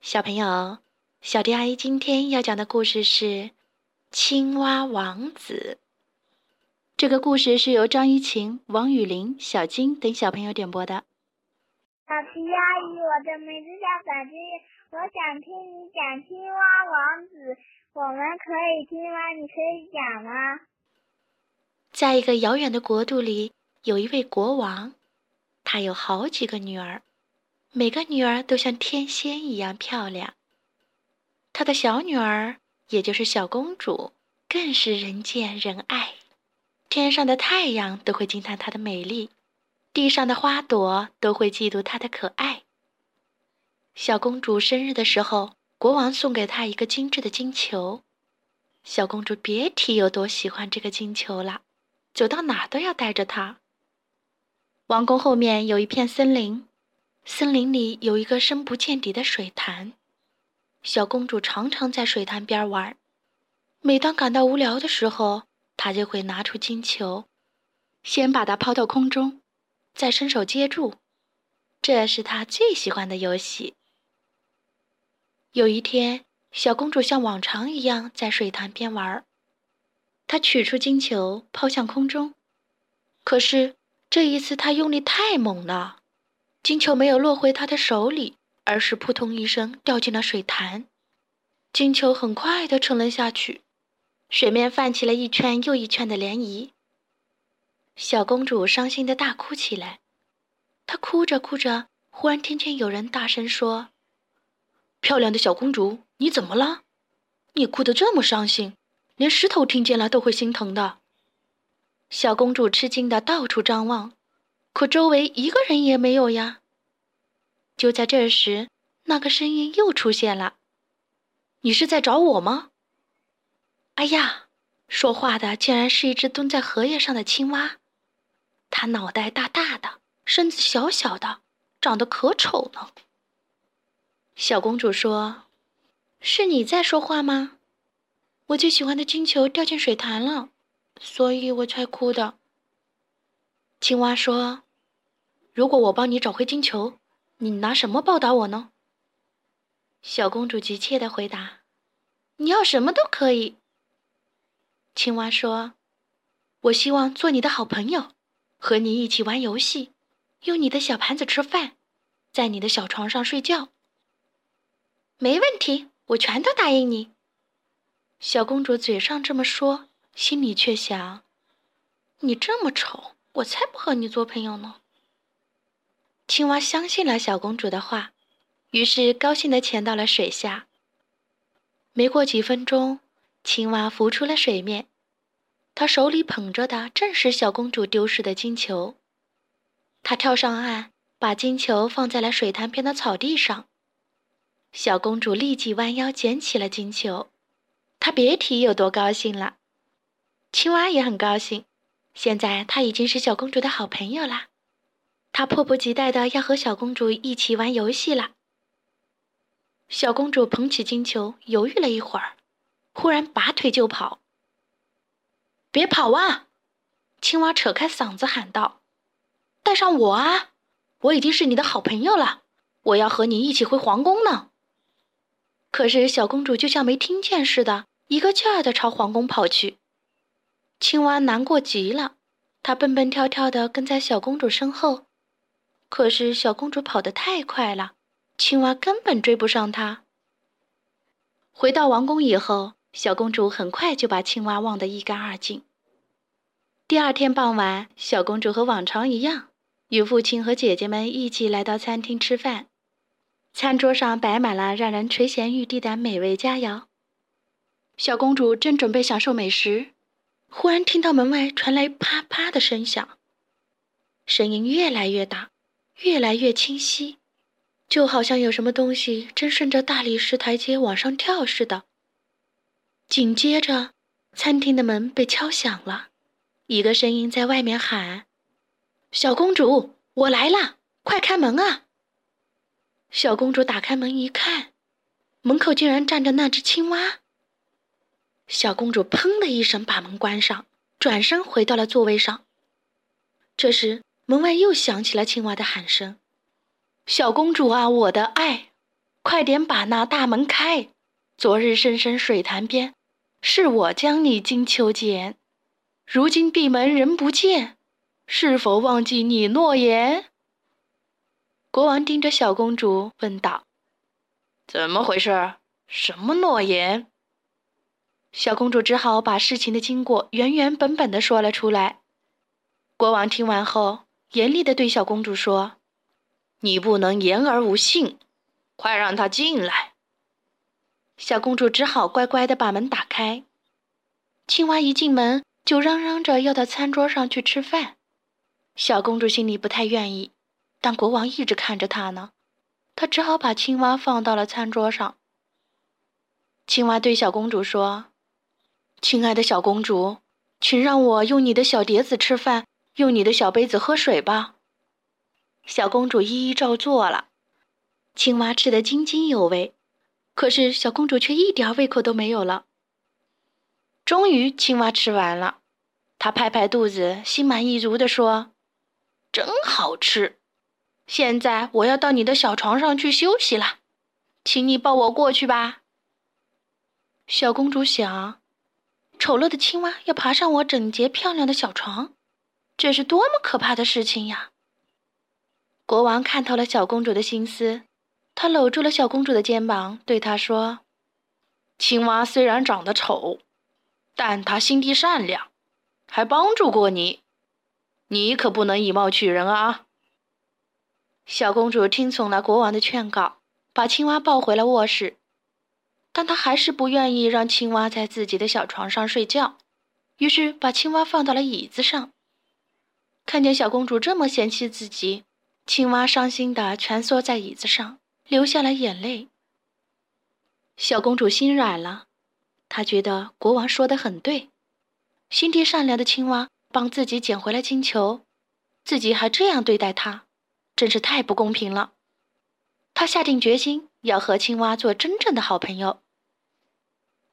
小朋友，小迪阿姨今天要讲的故事是《青蛙王子》。这个故事是由张怡晴、王雨林、小金等小朋友点播的。小迪阿姨，我的名字叫小金，我想听你讲《青蛙王子》，我们可以听吗？你可以讲吗？在一个遥远的国度里，有一位国王，他有好几个女儿。每个女儿都像天仙一样漂亮。她的小女儿，也就是小公主，更是人见人爱。天上的太阳都会惊叹她的美丽，地上的花朵都会嫉妒她的可爱。小公主生日的时候，国王送给她一个精致的金球。小公主别提有多喜欢这个金球了，走到哪都要带着它。王宫后面有一片森林。森林里有一个深不见底的水潭，小公主常常在水潭边玩。每当感到无聊的时候，她就会拿出金球，先把它抛到空中，再伸手接住。这是她最喜欢的游戏。有一天，小公主像往常一样在水潭边玩，她取出金球抛向空中，可是这一次她用力太猛了。金球没有落回他的手里，而是扑通一声掉进了水潭。金球很快地沉了下去，水面泛起了一圈又一圈的涟漪。小公主伤心地大哭起来。她哭着哭着，忽然听见有人大声说：“漂亮的小公主，你怎么了？你哭得这么伤心，连石头听见了都会心疼的。”小公主吃惊地到处张望。可周围一个人也没有呀。就在这时，那个声音又出现了：“你是在找我吗？”哎呀，说话的竟然是一只蹲在荷叶上的青蛙，它脑袋大大的，身子小小的，长得可丑了。小公主说：“是你在说话吗？我最喜欢的金球掉进水潭了，所以我才哭的。”青蛙说。如果我帮你找回金球，你拿什么报答我呢？小公主急切的回答：“你要什么都可以。”青蛙说：“我希望做你的好朋友，和你一起玩游戏，用你的小盘子吃饭，在你的小床上睡觉。”没问题，我全都答应你。小公主嘴上这么说，心里却想：“你这么丑，我才不和你做朋友呢。”青蛙相信了小公主的话，于是高兴地潜到了水下。没过几分钟，青蛙浮出了水面，他手里捧着的正是小公主丢失的金球。他跳上岸，把金球放在了水潭边的草地上。小公主立即弯腰捡起了金球，她别提有多高兴了。青蛙也很高兴，现在他已经是小公主的好朋友啦。他迫不及待的要和小公主一起玩游戏了。小公主捧起金球，犹豫了一会儿，忽然拔腿就跑。别跑啊！青蛙扯开嗓子喊道：“带上我啊！我已经是你的好朋友了，我要和你一起回皇宫呢。”可是小公主就像没听见似的，一个劲儿的朝皇宫跑去。青蛙难过极了，它蹦蹦跳跳的跟在小公主身后。可是小公主跑得太快了，青蛙根本追不上她。回到王宫以后，小公主很快就把青蛙忘得一干二净。第二天傍晚，小公主和往常一样，与父亲和姐姐们一起来到餐厅吃饭。餐桌上摆满了让人垂涎欲滴的美味佳肴。小公主正准备享受美食，忽然听到门外传来啪啪的声响，声音越来越大。越来越清晰，就好像有什么东西正顺着大理石台阶往上跳似的。紧接着，餐厅的门被敲响了，一个声音在外面喊：“小公主，我来啦，快开门啊！”小公主打开门一看，门口竟然站着那只青蛙。小公主砰的一声把门关上，转身回到了座位上。这时，门外又响起了青蛙的喊声：“小公主啊，我的爱，快点把那大门开！昨日深深水潭边，是我将你金秋捡，如今闭门人不见，是否忘记你诺言？”国王盯着小公主问道：“怎么回事？什么诺言？”小公主只好把事情的经过原原本本的说了出来。国王听完后，严厉的对小公主说：“你不能言而无信，快让他进来。”小公主只好乖乖的把门打开。青蛙一进门就嚷嚷着要到餐桌上去吃饭。小公主心里不太愿意，但国王一直看着她呢，她只好把青蛙放到了餐桌上。青蛙对小公主说。亲爱的小公主，请让我用你的小碟子吃饭，用你的小杯子喝水吧。小公主一一照做了，青蛙吃得津津有味，可是小公主却一点胃口都没有了。终于，青蛙吃完了，它拍拍肚子，心满意足地说：“真好吃！现在我要到你的小床上去休息了，请你抱我过去吧。”小公主想。丑陋的青蛙要爬上我整洁漂亮的小床，这是多么可怕的事情呀！国王看透了小公主的心思，他搂住了小公主的肩膀，对她说：“青蛙虽然长得丑，但它心地善良，还帮助过你，你可不能以貌取人啊！”小公主听从了国王的劝告，把青蛙抱回了卧室。但她还是不愿意让青蛙在自己的小床上睡觉，于是把青蛙放到了椅子上。看见小公主这么嫌弃自己，青蛙伤心地蜷缩在椅子上，流下了眼泪。小公主心软了，她觉得国王说的很对，心地善良的青蛙帮自己捡回了金球，自己还这样对待它，真是太不公平了。她下定决心要和青蛙做真正的好朋友。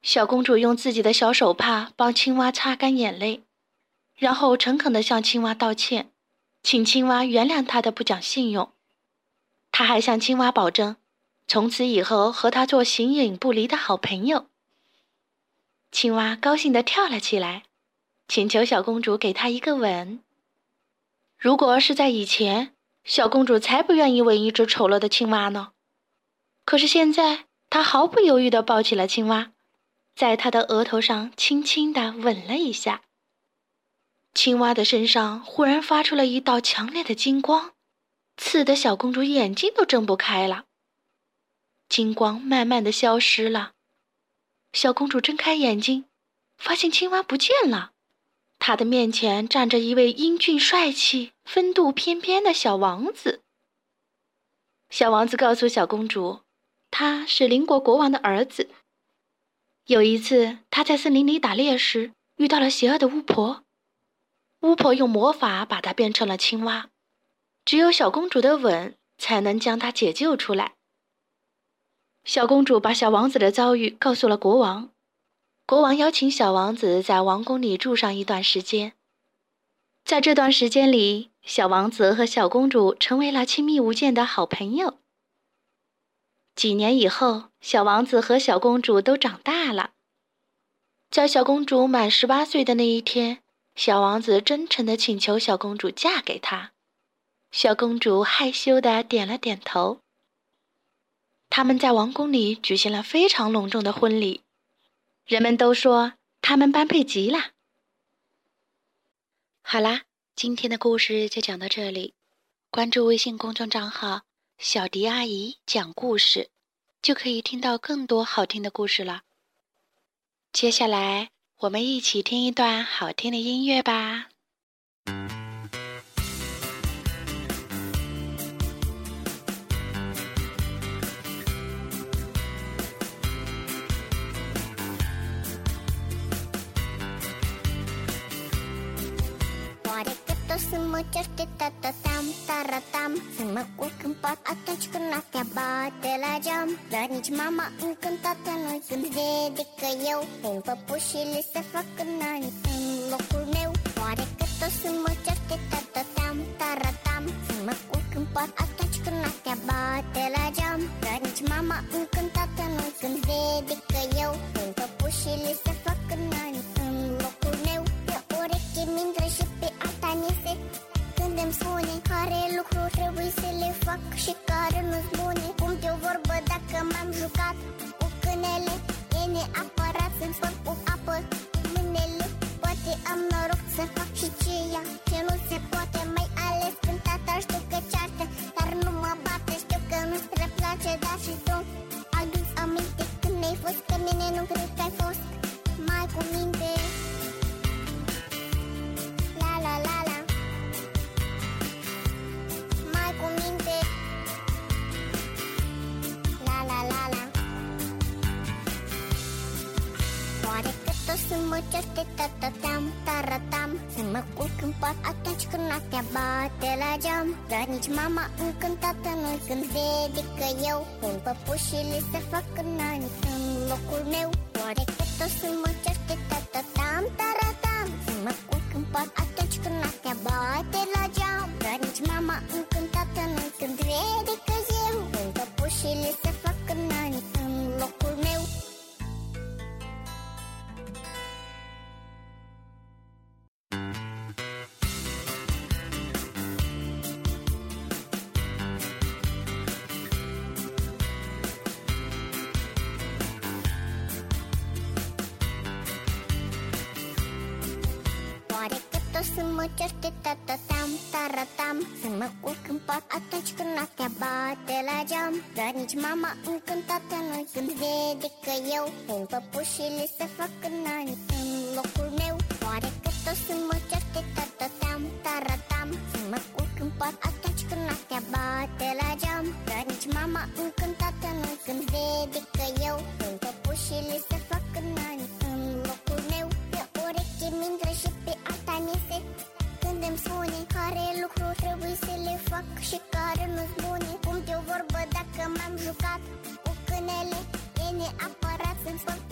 小公主用自己的小手帕帮青蛙擦干眼泪，然后诚恳地向青蛙道歉，请青蛙原谅他的不讲信用。他还向青蛙保证，从此以后和他做形影不离的好朋友。青蛙高兴地跳了起来，请求小公主给他一个吻。如果是在以前，小公主才不愿意吻一只丑陋的青蛙呢。可是现在，她毫不犹豫地抱起了青蛙。在他的额头上轻轻地吻了一下。青蛙的身上忽然发出了一道强烈的金光，刺得小公主眼睛都睁不开了。金光慢慢的消失了，小公主睁开眼睛，发现青蛙不见了。她的面前站着一位英俊帅气、风度翩翩的小王子。小王子告诉小公主，他是邻国国王的儿子。有一次，他在森林里打猎时遇到了邪恶的巫婆，巫婆用魔法把她变成了青蛙，只有小公主的吻才能将她解救出来。小公主把小王子的遭遇告诉了国王，国王邀请小王子在王宫里住上一段时间。在这段时间里，小王子和小公主成为了亲密无间的好朋友。几年以后，小王子和小公主都长大了。在小公主满十八岁的那一天，小王子真诚地请求小公主嫁给他。小公主害羞地点了点头。他们在王宫里举行了非常隆重的婚礼，人们都说他们般配极了。好啦，今天的故事就讲到这里。关注微信公众账号。小迪阿姨讲故事，就可以听到更多好听的故事了。接下来，我们一起听一段好听的音乐吧。Vreodată să mă certe tatatam, taratam. Să mă culc în pat atunci când noaptea bate la geam. Dar nici mama încântată nu sunt vede că eu Pun păpușile să fac în ani în locul meu. Oare că tot să mă certe tatatam, taratam? Să mă culc în pat atunci când noaptea bate la geam. Dar nici mama încântată nu când vede că eu Pun păpușile să fac tatatam, taratam. Să mă culc în pat atunci când noaptea bate la geam. Dar nici mama încântată nu când vede că eu. În păpușile se fac în ani în locul meu. Oare că tot să mă certe tatatam, taratam? Să mă culc în pat atunci când noaptea bate la geam. Dar nici mama încântată nu când vede că eu. În păpușile se Să mă culc în pat atunci când noaptea bate la geam. Dar nici mama încântată nu când vede că eu În păpușile se fac în ani. În locul meu Oare că tot să mă certe tatatam, taratam. Să mă culc în pat atunci când noaptea bate la geam. Dar nici mama încântată nu când vede că eu În păpușile se fac în ani silence.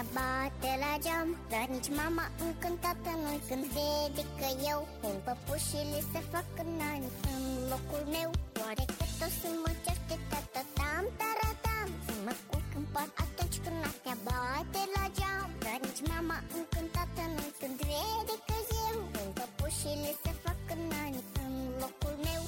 Lumea bate la geam Dar nici mama încântată nu Când vede că eu În păpușile se fac în ani În locul meu. Oare că tot să mă certe tata Tam, taratam Să mă culc în pat atunci când noaptea bate la geam. Dar nici mama încântată nu Când vede că eu În păpușile se fac în ani În locul meu.